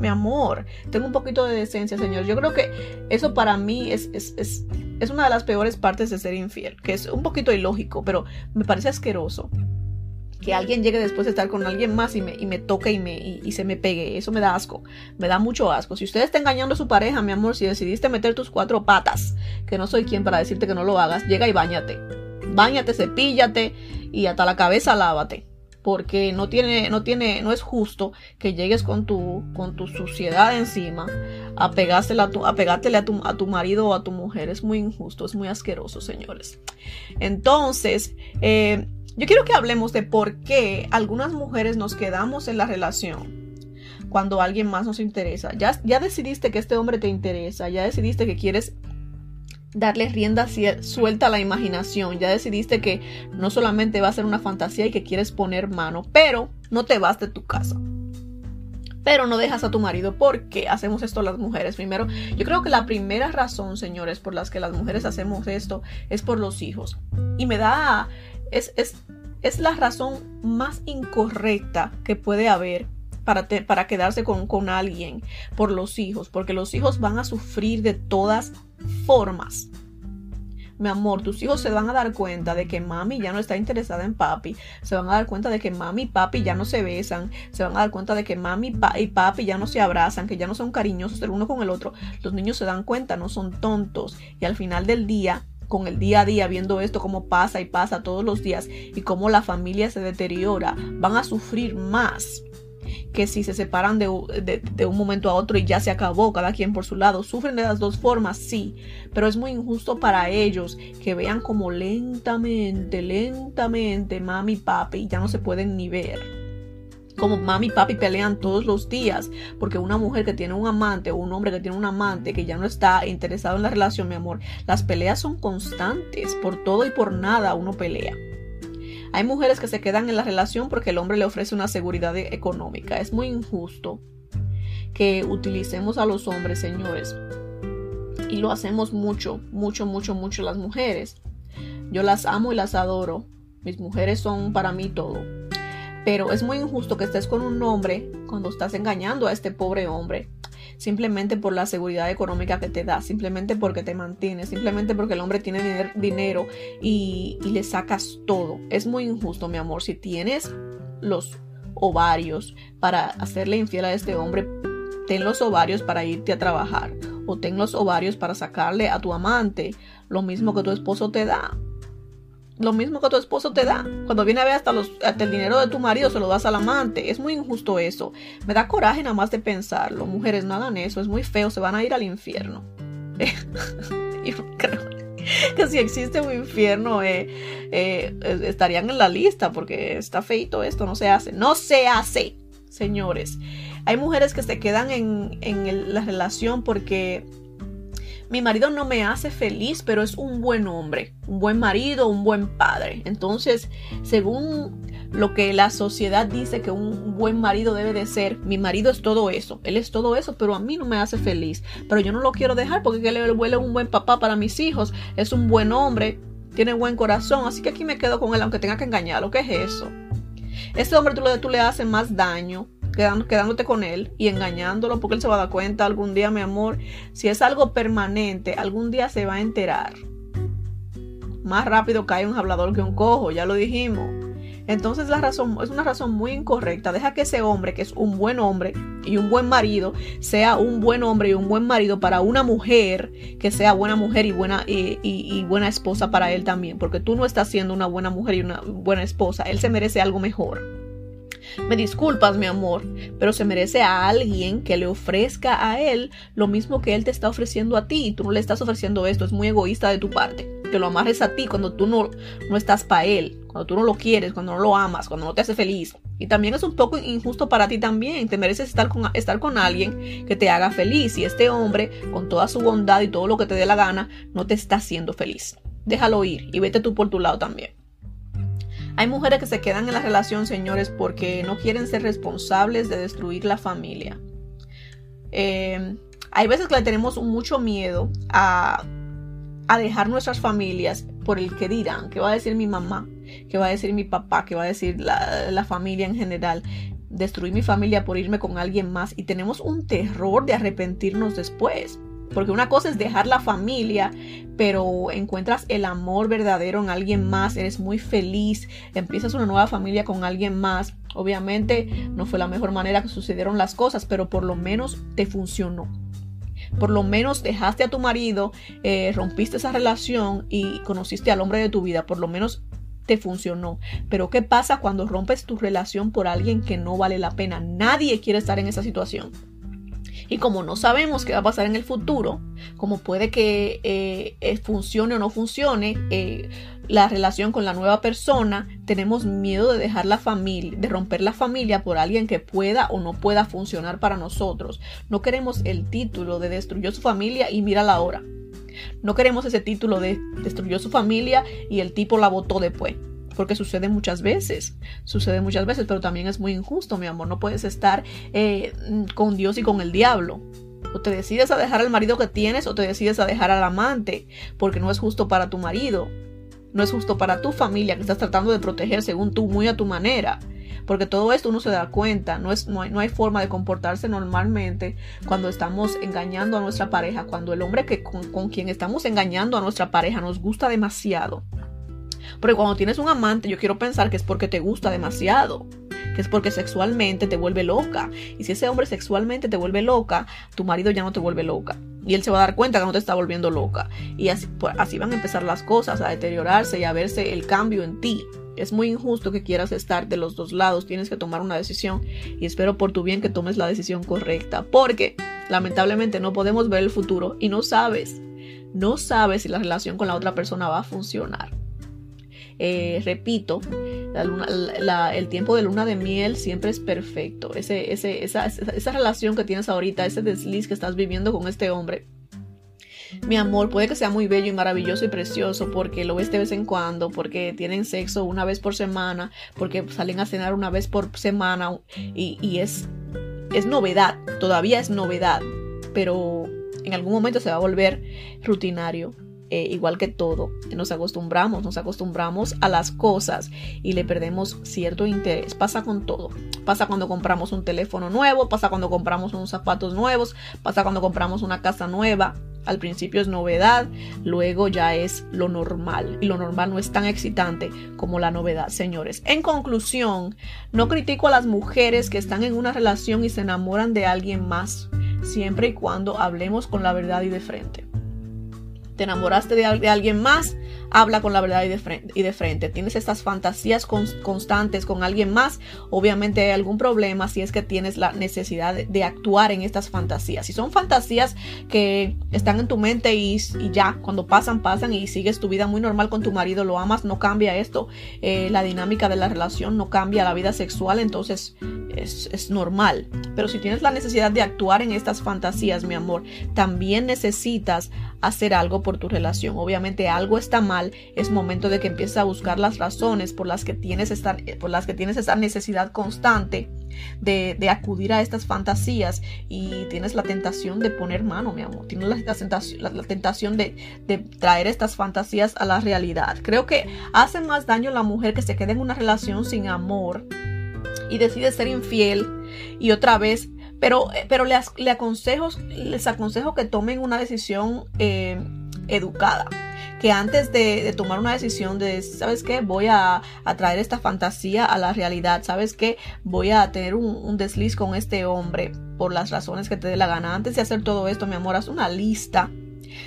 S1: mi amor, tengo un poquito de decencia, señor. Yo creo que eso para mí es, es, es, es, una de las peores partes de ser infiel, que es un poquito ilógico, pero me parece asqueroso. Que alguien llegue después de estar con alguien más y me, y me toque y, me, y, se me pegue. Eso me da asco. Me da mucho asco. Si usted está engañando a su pareja, mi amor, si decidiste meter tus cuatro patas, que no soy quien para decirte que no lo hagas, llega y bañate. Báñate, cepíllate y hasta la cabeza lávate porque no tiene, no tiene, no es justo que llegues con tu, con tu suciedad encima a pegársela a tu, a pegártele a tu, a tu marido o a tu mujer. Es muy injusto, es muy asqueroso, señores. Entonces, eh, yo quiero que hablemos de por qué algunas mujeres nos quedamos en la relación cuando alguien más nos interesa. Ya, ya decidiste que este hombre te interesa, ya decidiste que quieres darle rienda suelta a la imaginación. Ya decidiste que no solamente va a ser una fantasía y que quieres poner mano, pero no te vas de tu casa. Pero no dejas a tu marido. ¿Por qué hacemos esto las mujeres? Primero, yo creo que la primera razón, señores, por las que las mujeres hacemos esto es por los hijos. Y me da... Es, es, es la razón más incorrecta que puede haber para, para quedarse con, con alguien por los hijos, porque los hijos van a sufrir de todas formas. Mi amor, tus hijos se van a dar cuenta de que mami ya no está interesada en papi. Se van a dar cuenta de que mami y papi ya no se besan. Se van a dar cuenta de que mami y papi ya no se abrazan, que ya no son cariñosos el uno con el otro. Los niños se dan cuenta, no son tontos. Y al final del día, con el día a día, viendo esto cómo pasa y pasa todos los días y cómo la familia se deteriora, van a sufrir más que si se separan de, un momento a otro y ya se acabó, cada quien por su lado, sufren de las dos formas, sí, pero es muy injusto para ellos que vean como lentamente, lentamente mami papi ya no se pueden ni ver como mami y papi pelean todos los días, porque una mujer que tiene un amante o un hombre que tiene un amante que ya no está interesado en la relación, mi amor, las peleas son constantes, por todo y por nada uno pelea. Hay mujeres que se quedan en la relación porque el hombre le ofrece una seguridad económica. Es muy injusto que utilicemos a los hombres, señores. Y lo hacemos mucho, mucho, mucho, mucho las mujeres. Yo las amo y las adoro. Mis mujeres son para mí todo. Pero es muy injusto que estés con un hombre cuando estás engañando a este pobre hombre simplemente por la seguridad económica que te da, simplemente porque te mantiene, simplemente porque el hombre tiene dinero y, le sacas todo. Es muy injusto, mi amor. Si tienes los ovarios para hacerle infiel a este hombre, ten los ovarios para irte a trabajar o ten los ovarios para sacarle a tu amante lo mismo que tu esposo te da lo mismo que tu esposo te da. Cuando viene a ver hasta, los, el dinero de tu marido, se lo das al amante. Es muy injusto eso. Me da coraje nada más de pensarlo. Mujeres, no hagan eso. Es muy feo. Se van a ir al infierno. *laughs* Yo creo que si existe un infierno, eh, eh, estarían en la lista porque está feito esto. No se hace. No se hace, señores. Hay mujeres que se quedan en, en la relación porque mi marido no me hace feliz, pero es un buen hombre, un buen marido, un buen padre. Entonces, según lo que la sociedad dice que un buen marido debe de ser, mi marido es todo eso, él es todo eso, pero a mí no me hace feliz. Pero yo no lo quiero dejar porque él huele un buen papá para mis hijos, es un buen hombre, tiene buen corazón, así que aquí me quedo con él aunque tenga que engañarlo. ¿Qué es eso? Este hombre tú, tú le haces más daño quedándote con él y engañándolo porque él se va a dar cuenta algún día, mi amor. Si es algo permanente, algún día se va a enterar. Más rápido cae un hablador que un cojo, ya lo dijimos. Entonces la razón es una razón muy incorrecta. Deja que ese hombre, que es un buen hombre y un buen marido, sea un buen hombre y un buen marido para una mujer que sea buena mujer y buena y buena esposa para él también. Porque tú no estás siendo una buena mujer y una buena esposa. Él se merece algo mejor. Me disculpas, mi amor, pero se merece a alguien que le ofrezca a él lo mismo que él te está ofreciendo a ti y tú no le estás ofreciendo esto. Es muy egoísta de tu parte. Que lo amarres a ti cuando tú no, no estás para él, cuando tú no lo quieres, cuando no lo amas, cuando no te hace feliz. Y también es un poco injusto para ti también. Te mereces estar con, estar con alguien que te haga feliz. Y este hombre, con toda su bondad y todo lo que te dé la gana, no te está haciendo feliz. Déjalo ir y vete tú por tu lado también. Hay mujeres que se quedan en la relación, señores, porque no quieren ser responsables de destruir la familia. Eh, hay veces que le tenemos mucho miedo a, dejar nuestras familias por el que dirán, qué va a decir mi mamá, qué va a decir mi papá, qué va a decir la, la familia en general destruir mi familia por irme con alguien más y tenemos un terror de arrepentirnos después. Porque una cosa es dejar la familia, pero encuentras el amor verdadero en alguien más, eres muy feliz, empiezas una nueva familia con alguien más. Obviamente no fue la mejor manera que sucedieron las cosas, pero por lo menos te funcionó. Por lo menos dejaste a tu marido, eh, rompiste esa relación y conociste al hombre de tu vida. Por lo menos te funcionó. Pero ¿qué pasa cuando rompes tu relación por alguien que no vale la pena? Nadie quiere estar en esa situación. Y como no sabemos qué va a pasar en el futuro, como puede que eh, eh, funcione o no funcione eh, la relación con la nueva persona, tenemos miedo de dejar la familia, de romper la familia por alguien que pueda o no pueda funcionar para nosotros. No queremos el título de destruyó su familia y mira la hora. No queremos ese título de destruyó su familia y el tipo la votó después porque sucede muchas veces, sucede muchas veces, pero también es muy injusto, mi amor, no puedes estar eh, con Dios y con el diablo. O te decides a dejar al marido que tienes o te decides a dejar al amante, porque no es justo para tu marido, no es justo para tu familia que estás tratando de proteger según tú, muy a tu manera. Porque todo esto uno se da cuenta, no, es, no, hay, no hay forma de comportarse normalmente cuando estamos engañando a nuestra pareja, cuando el hombre que, con quien estamos engañando a nuestra pareja nos gusta demasiado porque cuando tienes un amante, yo quiero pensar que es porque te gusta demasiado, que es porque sexualmente te vuelve loca. Y si ese hombre sexualmente te vuelve loca, tu marido ya no te vuelve loca. Y él se va a dar cuenta que no te está volviendo loca. Y así, pues, así van a empezar las cosas, a deteriorarse y a verse el cambio en ti. Es muy injusto que quieras estar de los dos lados, tienes que tomar una decisión y espero por tu bien que tomes la decisión correcta, porque lamentablemente no podemos ver el futuro y no sabes, no sabes si la relación con la otra persona va a funcionar. Eh, repito, el tiempo de luna de miel siempre es perfecto. Ese, ese, esa, esa relación que tienes ahorita, ese desliz que estás viviendo con este hombre, mi amor, puede que sea muy bello y maravilloso y precioso porque lo ves de vez en cuando, porque tienen sexo una vez por semana, porque salen a cenar una vez por semana y, y es, es novedad, todavía es novedad, pero en algún momento se va a volver rutinario. Eh, igual que todo, nos acostumbramos, nos acostumbramos a las cosas y le perdemos cierto interés. Pasa con todo. Pasa cuando compramos un teléfono nuevo, pasa cuando compramos unos zapatos nuevos, pasa cuando compramos una casa nueva. Al principio es novedad, luego ya es lo normal. Y lo normal no es tan excitante como la novedad, señores. En conclusión, no critico a las mujeres que están en una relación y se enamoran de alguien más, siempre y cuando hablemos con la verdad y de frente te enamoraste de, alguien más, habla con la verdad y de frente. Tienes estas fantasías constantes con alguien más, obviamente hay algún problema si es que tienes la necesidad de, actuar en estas fantasías. Si son fantasías que están en tu mente y, ya, cuando pasan, pasan y sigues tu vida muy normal con tu marido, lo amas, no cambia esto. Eh, la dinámica de la relación no cambia la vida sexual, entonces es, es normal. Pero si tienes la necesidad de actuar en estas fantasías, mi amor, también necesitas hacer algo por tu relación. Obviamente algo está mal, es momento de que empieces a buscar las razones por las que tienes esta, por las que tienes esa necesidad constante de, de, acudir a estas fantasías y tienes la tentación de poner mano, mi amor. Tienes la, tentación, la, tentación de, de, traer estas fantasías a la realidad. Creo que hace más daño la mujer que se queda en una relación sin amor y decide ser infiel y otra vez pero, eh, pero les, aconsejo, les aconsejo que tomen una decisión eh, educada que antes de, tomar una decisión de, ¿sabes qué? Voy a, traer esta fantasía a la realidad, ¿sabes qué? Voy a tener un, un, desliz con este hombre por las razones que te dé la gana. Antes de hacer todo esto, mi amor, haz una lista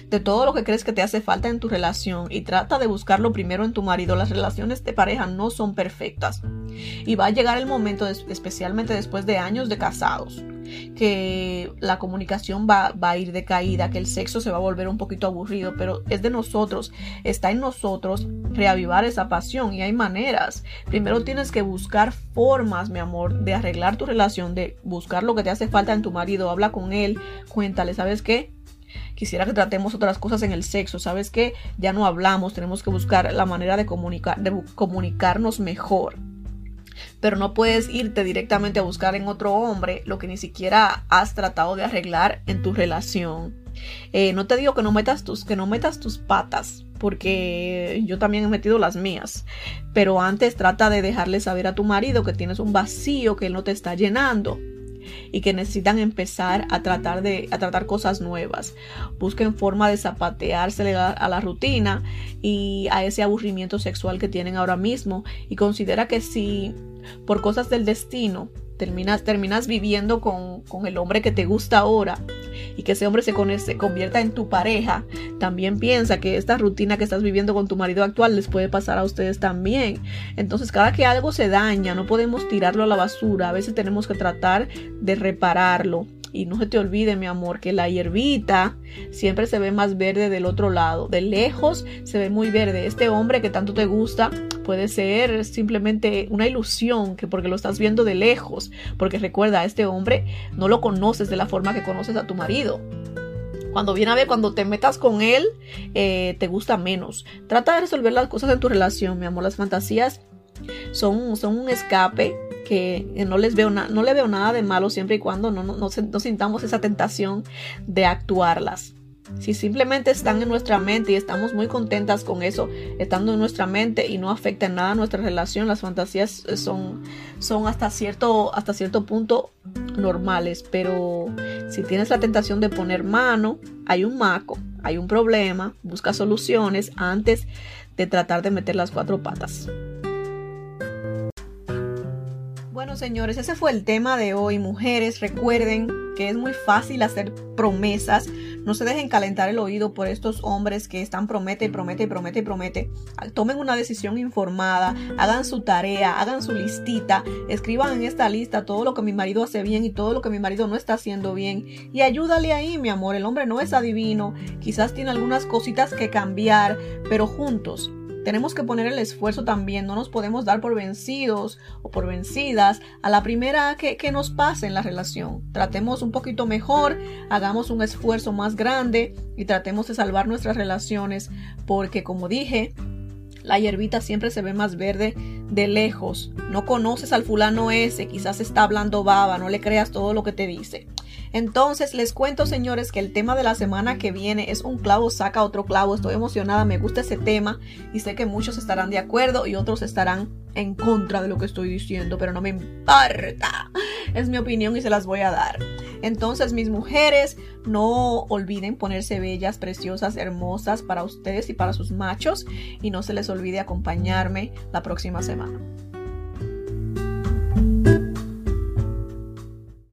S1: de todo lo que crees que te hace falta en tu relación y trata de buscarlo primero en tu marido. Las relaciones de pareja no son perfectas y va a llegar el momento, especialmente después de años de casados, que la comunicación va, va, a ir de caída, que el sexo se va a volver un poquito aburrido, pero es de nosotros, está en nosotros reavivar esa pasión y hay maneras. Primero tienes que buscar formas, mi amor, de arreglar tu relación, de buscar lo que te hace falta en tu marido, habla con él, cuéntale, ¿sabes qué? Quisiera que tratemos otras cosas en el sexo. ¿Sabes qué? Ya no hablamos, tenemos que buscar la manera de, comunicar, de comunicarnos mejor. Pero no puedes irte directamente a buscar en otro hombre lo que ni siquiera has tratado de arreglar en tu relación. Eh, no te digo que no metas tus, que no metas tus patas, porque yo también he metido las mías. Pero antes trata de dejarle saber a tu marido que tienes un vacío que él no te está llenando y que necesitan empezar a tratar de a tratar cosas nuevas. Busquen forma de zapatearse a la rutina y a ese aburrimiento sexual que tienen ahora mismo y considera que si por cosas del destino terminas, terminas viviendo con, con, el hombre que te gusta ahora y que ese hombre se, se, convierta en tu pareja, también piensa que esta rutina que estás viviendo con tu marido actual les puede pasar a ustedes también. Entonces, cada que algo se daña, no podemos tirarlo a la basura, a veces tenemos que tratar de repararlo. Y no se te olvide, mi amor, que la hierbita siempre se ve más verde del otro lado. De lejos se ve muy verde. Este hombre que tanto te gusta puede ser simplemente una ilusión, que porque lo estás viendo de lejos. Porque recuerda, este hombre no lo conoces de la forma que conoces a tu marido. Cuando viene a ver, cuando te metas con él, eh, te gusta menos. Trata de resolver las cosas en tu relación, mi amor. Las fantasías son, son un escape que no les veo no le veo nada de malo siempre y cuando no, no, no, sintamos esa tentación de actuarlas. Si simplemente están en nuestra mente y estamos muy contentas con eso, estando en nuestra mente y no afecta en nada nuestra relación, las fantasías son, son hasta, cierto, hasta cierto punto normales. Pero si tienes la tentación de poner mano, hay un maco, hay un problema, busca soluciones antes de tratar de meter las cuatro patas. Bueno, señores, ese fue el tema de hoy. Mujeres, recuerden que es muy fácil hacer promesas. No se dejen calentar el oído por estos hombres que están promete promete promete promete. Tomen una decisión informada, hagan su tarea, hagan su listita, escriban en esta lista todo lo que mi marido hace bien y todo lo que mi marido no está haciendo bien. Y ayúdale ahí, mi amor. El hombre no es adivino, quizás tiene algunas cositas que cambiar, pero juntos tenemos que poner el esfuerzo también, no nos podemos dar por vencidos o por vencidas a la primera que, que, nos pase en la relación. Tratemos un poquito mejor, hagamos un esfuerzo más grande y tratemos de salvar nuestras relaciones porque como dije, la hierbita siempre se ve más verde de lejos. No conoces al fulano ese, quizás está hablando baba, no le creas todo lo que te dice. Entonces les cuento señores que el tema de la semana que viene es un clavo saca otro clavo. Estoy emocionada, me gusta ese tema y sé que muchos estarán de acuerdo y otros estarán en contra de lo que estoy diciendo, pero no me importa. Es mi opinión y se las voy a dar. Entonces mis mujeres, no olviden ponerse bellas, preciosas, hermosas para ustedes y para sus machos y no se les olvide acompañarme la próxima semana. Bye.